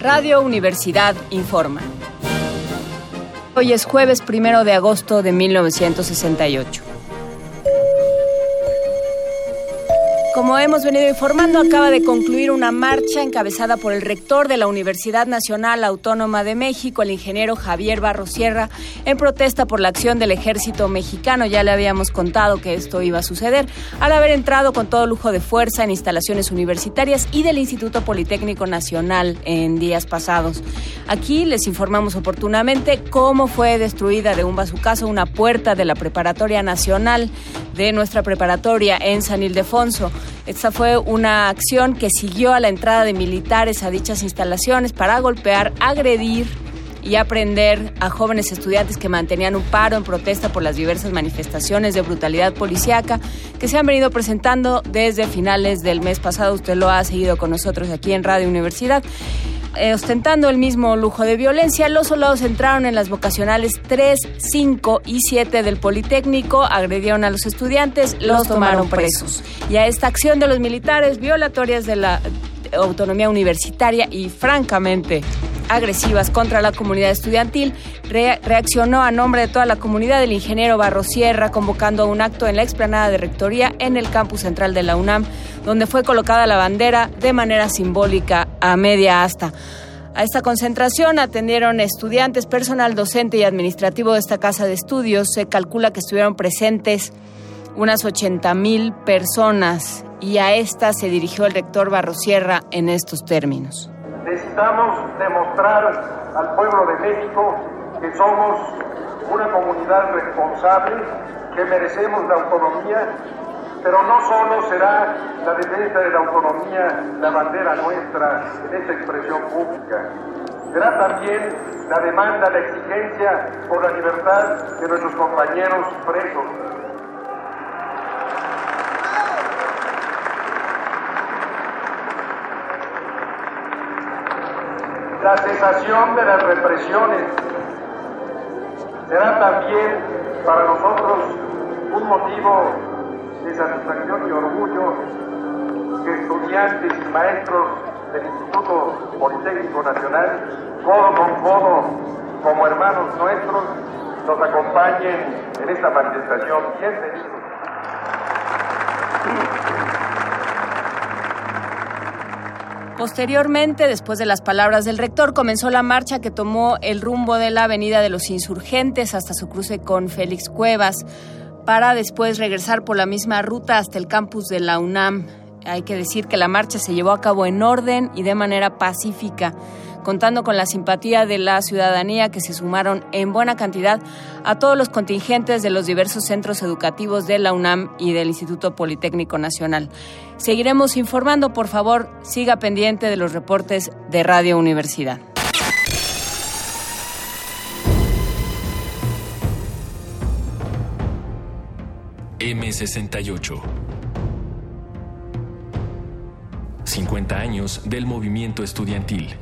Radio Universidad informa. Hoy es jueves primero de agosto de 1968. Como hemos venido informando, acaba de concluir una marcha encabezada por el rector de la Universidad Nacional Autónoma de México, el ingeniero Javier Barrosierra, en protesta por la acción del ejército mexicano. Ya le habíamos contado que esto iba a suceder al haber entrado con todo lujo de fuerza en instalaciones universitarias y del Instituto Politécnico Nacional en días pasados. Aquí les informamos oportunamente cómo fue destruida de un bazucazo una puerta de la Preparatoria Nacional de nuestra preparatoria en San Ildefonso. Esta fue una acción que siguió a la entrada de militares a dichas instalaciones para golpear, agredir y aprender a jóvenes estudiantes que mantenían un paro en protesta por las diversas manifestaciones de brutalidad policíaca que se han venido presentando desde finales del mes pasado. Usted lo ha seguido con nosotros aquí en Radio Universidad. Eh, ostentando el mismo lujo de violencia, los soldados entraron en las vocacionales 3, 5 y 7 del Politécnico, agredieron a los estudiantes, los tomaron presos. Y a esta acción de los militares violatorias de la autonomía universitaria y francamente agresivas contra la comunidad estudiantil, reaccionó a nombre de toda la comunidad el ingeniero Barrosierra, convocando a un acto en la explanada de Rectoría en el campus central de la UNAM, donde fue colocada la bandera de manera simbólica a media asta. A esta concentración atendieron estudiantes, personal docente y administrativo de esta casa de estudios. Se calcula que estuvieron presentes unas 80 mil personas y a esta se dirigió el rector Barrosierra en estos términos. Necesitamos demostrar al pueblo de México que somos una comunidad responsable, que merecemos la autonomía, pero no solo será la defensa de la autonomía la bandera nuestra en esta expresión pública, será también la demanda, la exigencia por la libertad de nuestros compañeros presos la cesación de las represiones será también para nosotros un motivo de satisfacción y orgullo que estudiantes y maestros del Instituto Politécnico Nacional, codo con codo, como hermanos nuestros, nos acompañen en esta manifestación. Bienvenidos. Posteriormente, después de las palabras del rector, comenzó la marcha que tomó el rumbo de la Avenida de los Insurgentes hasta su cruce con Félix Cuevas, para después regresar por la misma ruta hasta el campus de la UNAM. Hay que decir que la marcha se llevó a cabo en orden y de manera pacífica contando con la simpatía de la ciudadanía que se sumaron en buena cantidad a todos los contingentes de los diversos centros educativos de la UNAM y del Instituto Politécnico Nacional. Seguiremos informando, por favor, siga pendiente de los reportes de Radio Universidad. M68 50 años del movimiento estudiantil.